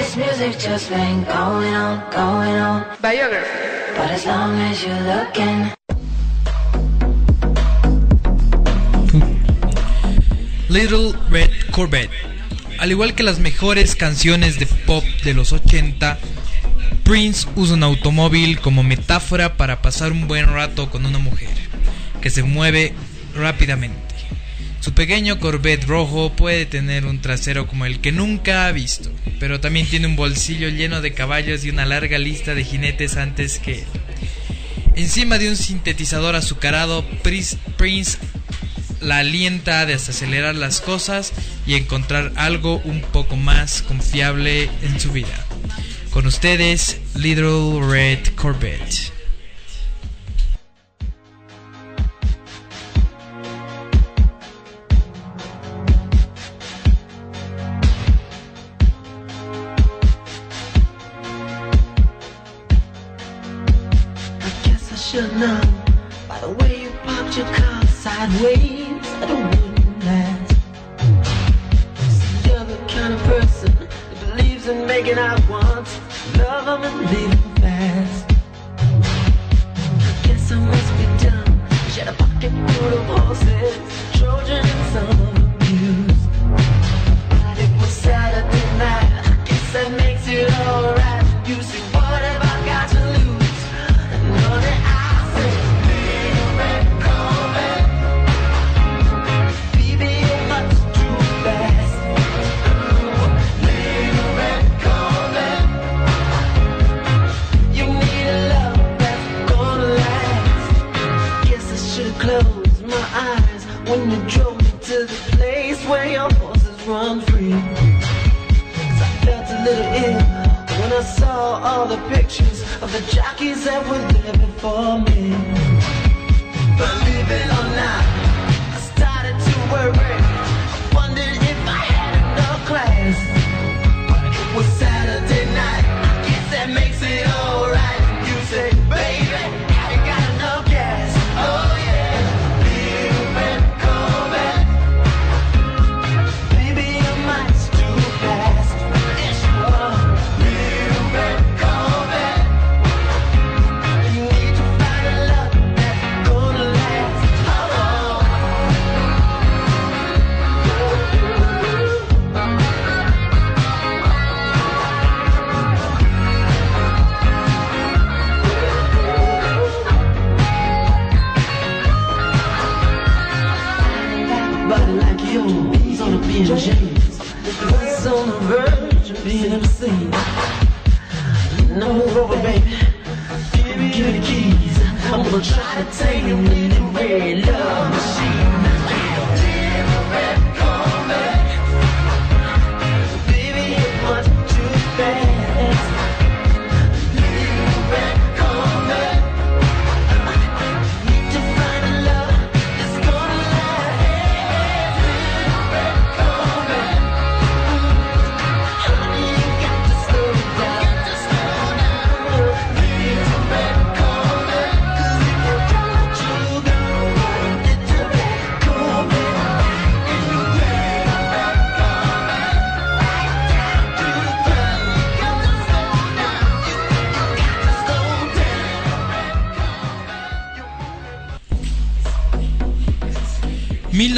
This music just been going on, going on. Biography. But as long as you're looking. Little Red Corvette. Al igual que las mejores canciones de pop de los 80, Prince usa un automóvil como metáfora para pasar un buen rato con una mujer que se mueve rápidamente. Su pequeño Corvette rojo puede tener un trasero como el que nunca ha visto, pero también tiene un bolsillo lleno de caballos y una larga lista de jinetes antes que él. Encima de un sintetizador azucarado, Prince la alienta a desacelerar las cosas y encontrar algo un poco más confiable en su vida. Con ustedes, Little Red Corvette. That wouldn't last. See, you're the kind of person that believes in making out once, love 'em and leave that would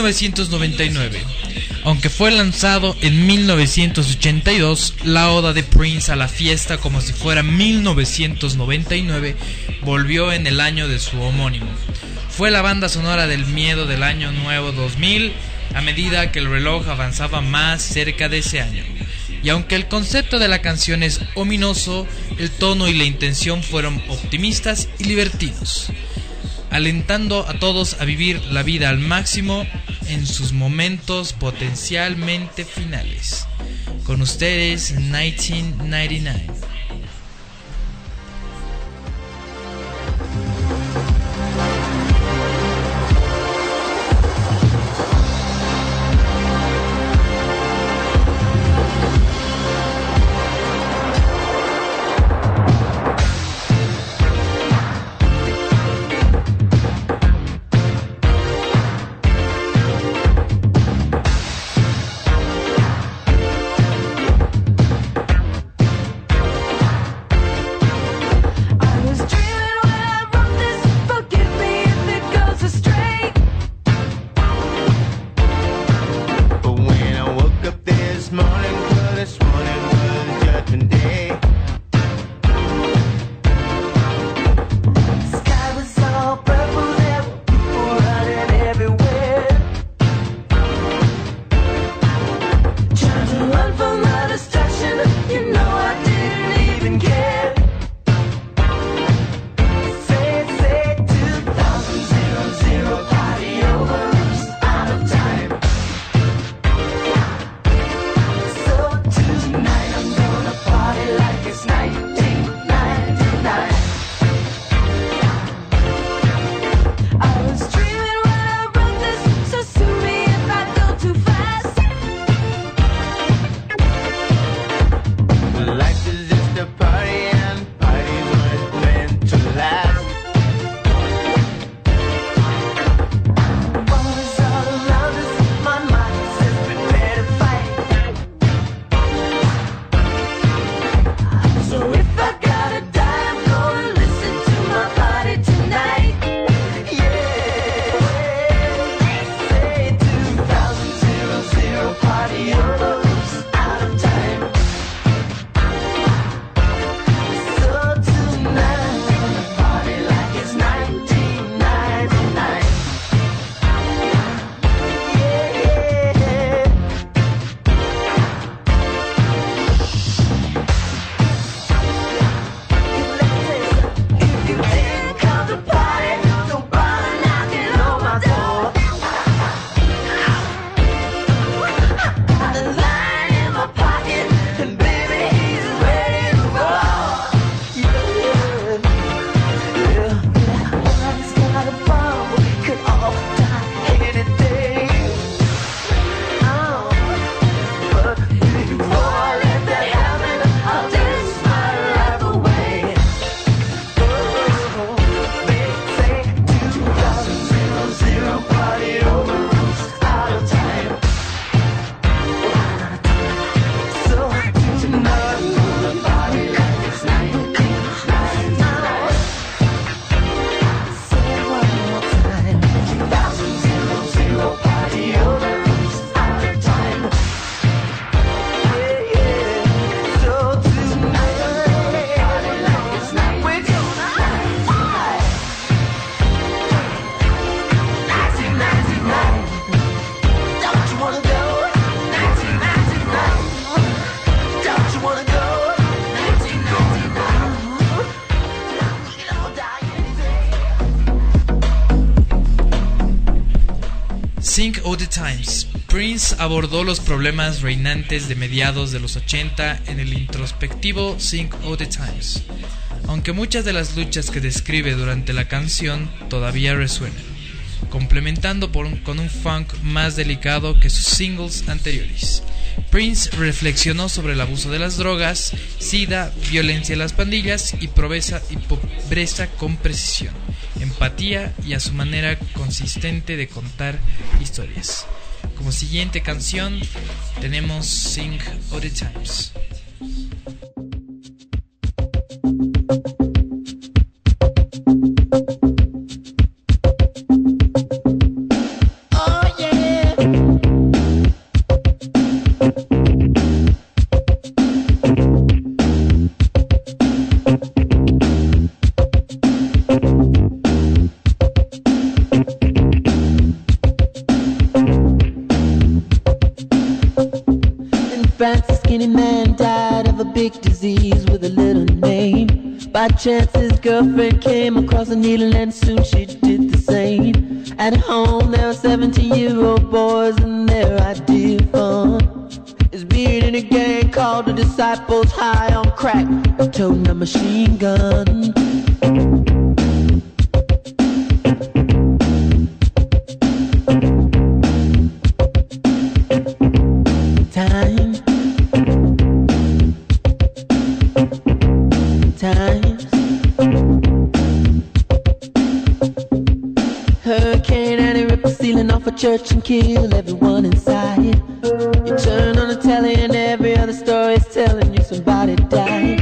1999. Aunque fue lanzado en 1982, la oda de Prince a la fiesta como si fuera 1999 volvió en el año de su homónimo. Fue la banda sonora del miedo del año nuevo 2000 a medida que el reloj avanzaba más cerca de ese año. Y aunque el concepto de la canción es ominoso, el tono y la intención fueron optimistas y divertidos alentando a todos a vivir la vida al máximo en sus momentos potencialmente finales. Con ustedes, 1999. Prince abordó los problemas reinantes de mediados de los 80 en el introspectivo Sing All the Times, aunque muchas de las luchas que describe durante la canción todavía resuenan, complementando con un funk más delicado que sus singles anteriores. Prince reflexionó sobre el abuso de las drogas, sida, violencia en las pandillas y pobreza, con precisión, empatía y a su manera consistente de contar historias. Como siguiente canción tenemos Sing All name. By chance his girlfriend came across a needle and soon she did the same. At home there are 17 year old boys and their idea of fun is being in a gang called the Disciples High on Crack, toting a machine gun. Church and kill everyone inside. You turn on the telly and every other story is telling you somebody died.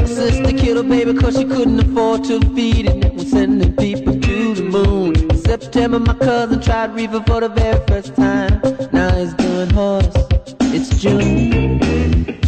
My sister killed her baby cause she couldn't afford to feed it. Was sending people to the moon. In September, my cousin tried reefer for the very first time. Now he's doing horse. It's June.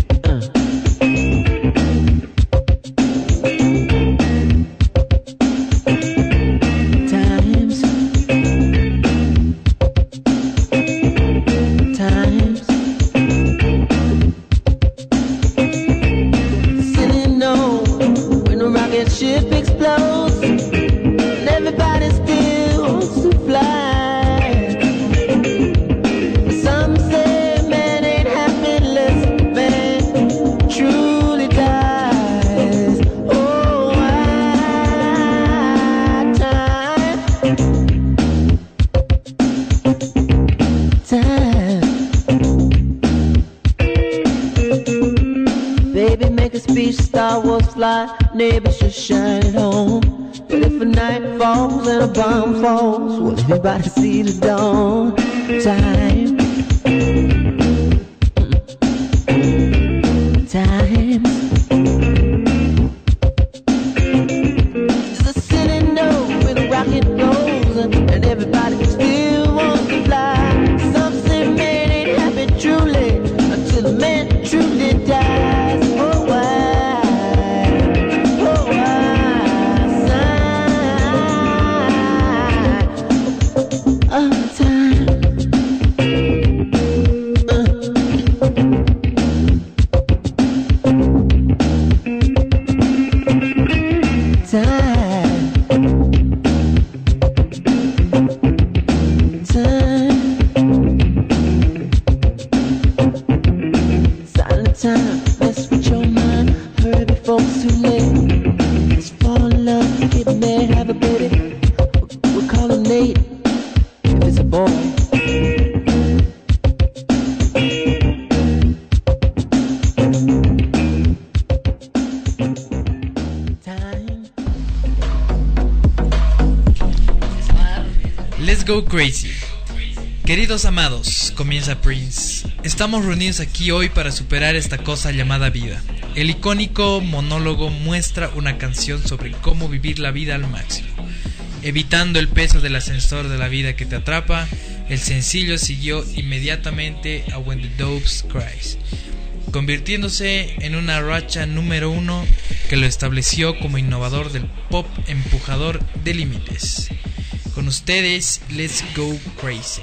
fly, neighbors should shine at home. But if a night falls and a bomb falls, will everybody see the dawn? Time. amados, comienza Prince. Estamos reunidos aquí hoy para superar esta cosa llamada vida. El icónico monólogo muestra una canción sobre cómo vivir la vida al máximo. Evitando el peso del ascensor de la vida que te atrapa, el sencillo siguió inmediatamente a When the Dopes Cries, convirtiéndose en una racha número uno que lo estableció como innovador del pop empujador de límites. Con ustedes, Let's Go Crazy.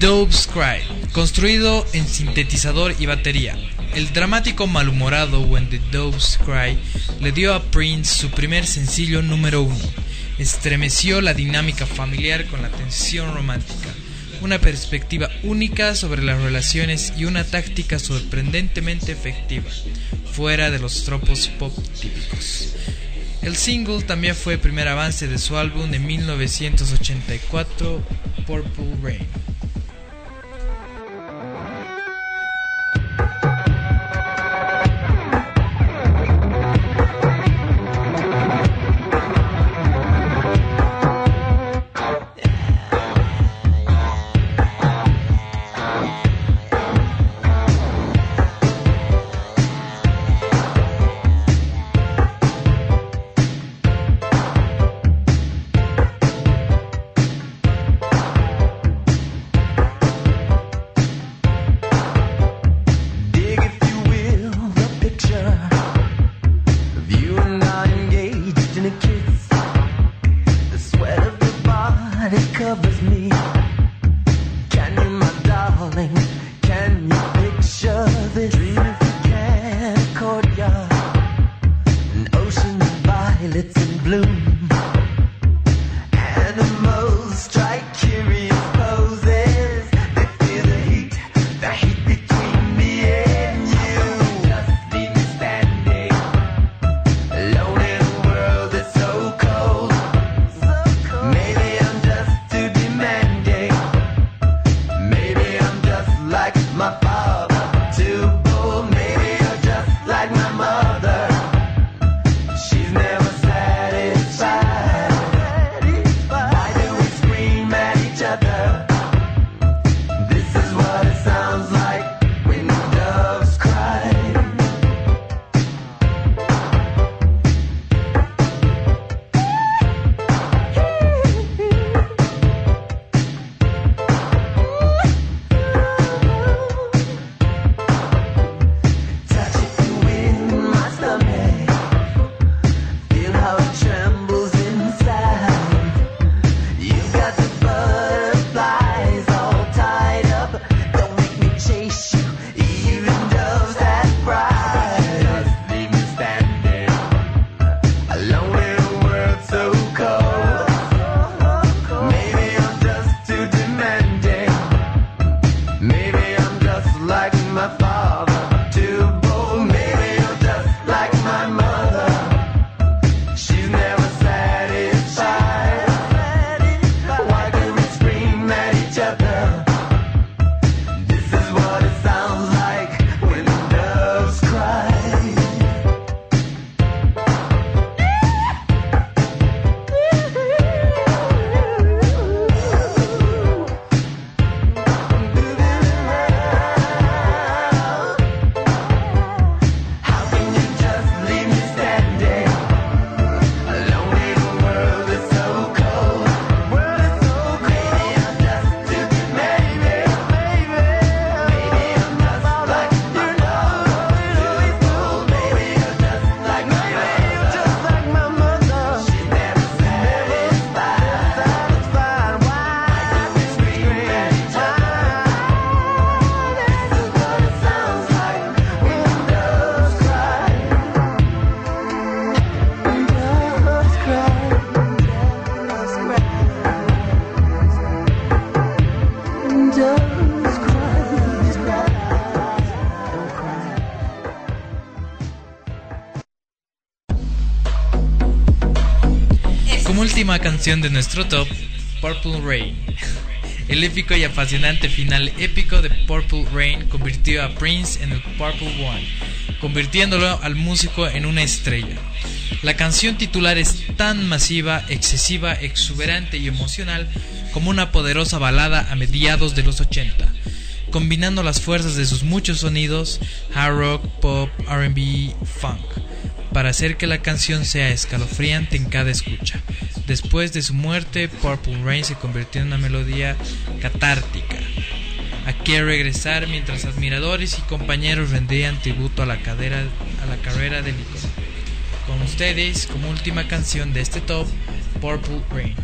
Dove's Cry, construido en sintetizador y batería. El dramático malhumorado When the Doves Cry le dio a Prince su primer sencillo número uno. Estremeció la dinámica familiar con la tensión romántica, una perspectiva única sobre las relaciones y una táctica sorprendentemente efectiva, fuera de los tropos pop típicos. El single también fue el primer avance de su álbum de 1984, Purple Rain. Violets in bloom. Última canción de nuestro top, Purple Rain. El épico y apasionante final épico de Purple Rain convirtió a Prince en el Purple One, convirtiéndolo al músico en una estrella. La canción titular es tan masiva, excesiva, exuberante y emocional como una poderosa balada a mediados de los 80, combinando las fuerzas de sus muchos sonidos, hard rock, pop, RB, funk, para hacer que la canción sea escalofriante en cada escucha. Después de su muerte, Purple Rain se convirtió en una melodía catártica. Aquí a regresar mientras admiradores y compañeros rendían tributo a la, carrera del ícono. Con ustedes, como última canción de este top, Purple Rain.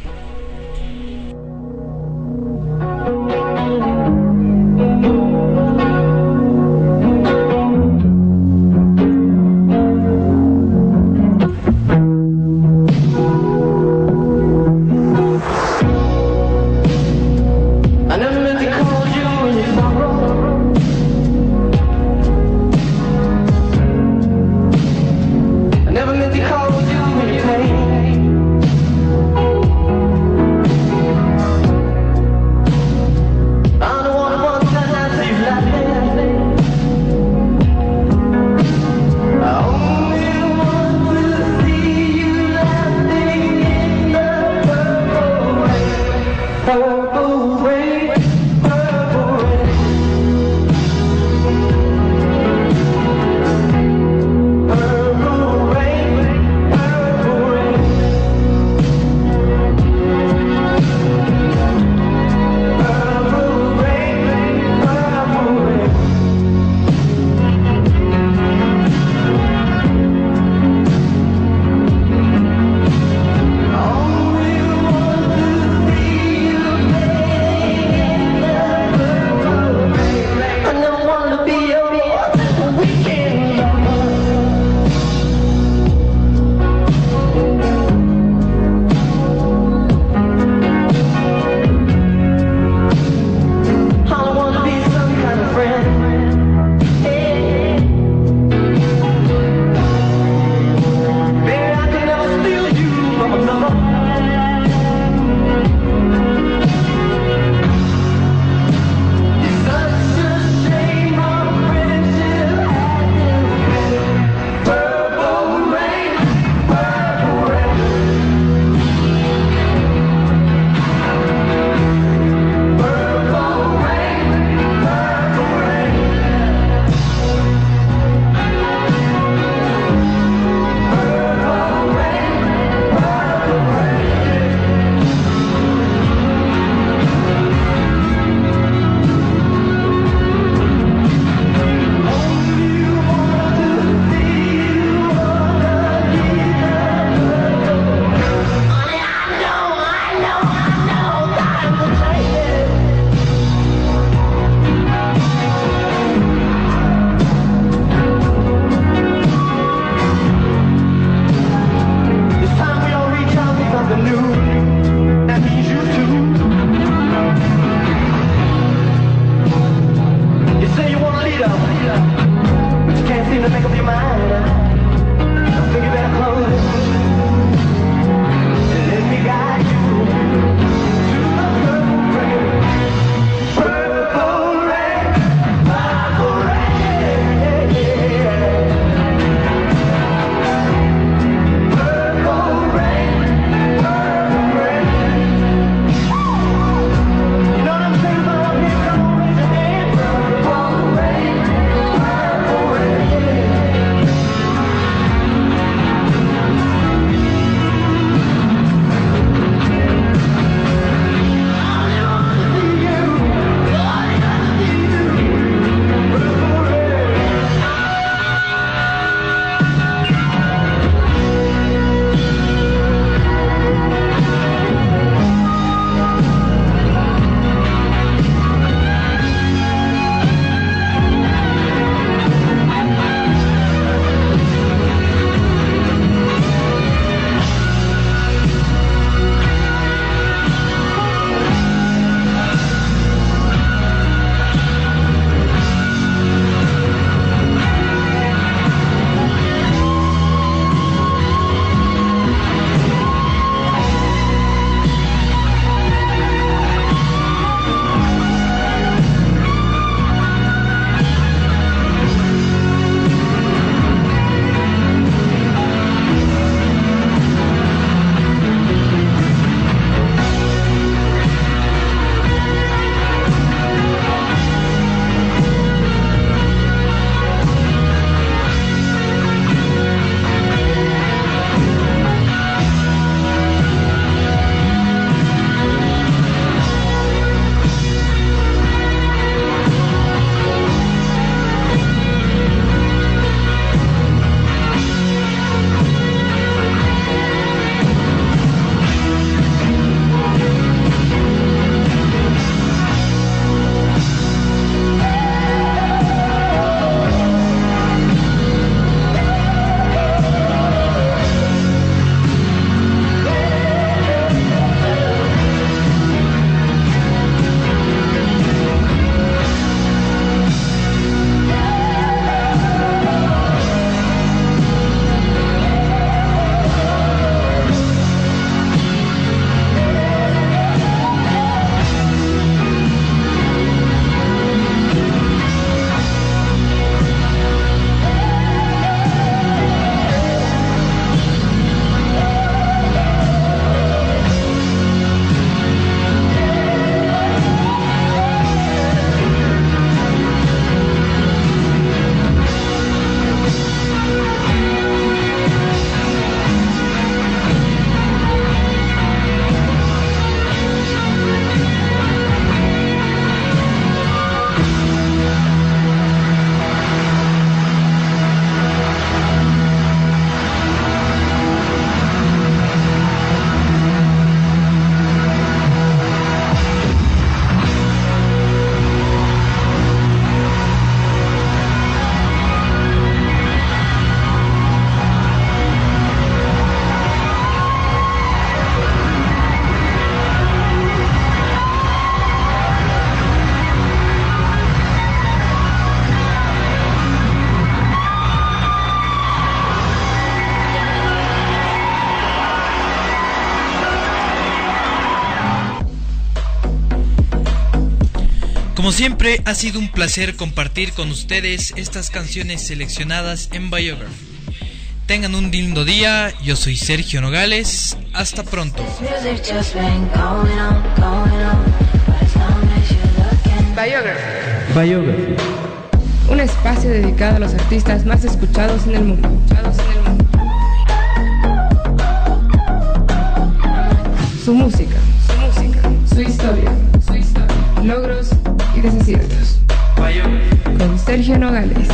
to make up your mind. Siempre, ha sido un placer compartir con ustedes estas canciones seleccionadas en Biography. Tengan un lindo día, yo soy Sergio Nogales, hasta pronto. Looking. Biography. Un espacio dedicado a los artistas más escuchados en el mundo. Su música, su música, su historia, su historia, logros Con Sergio Nogales.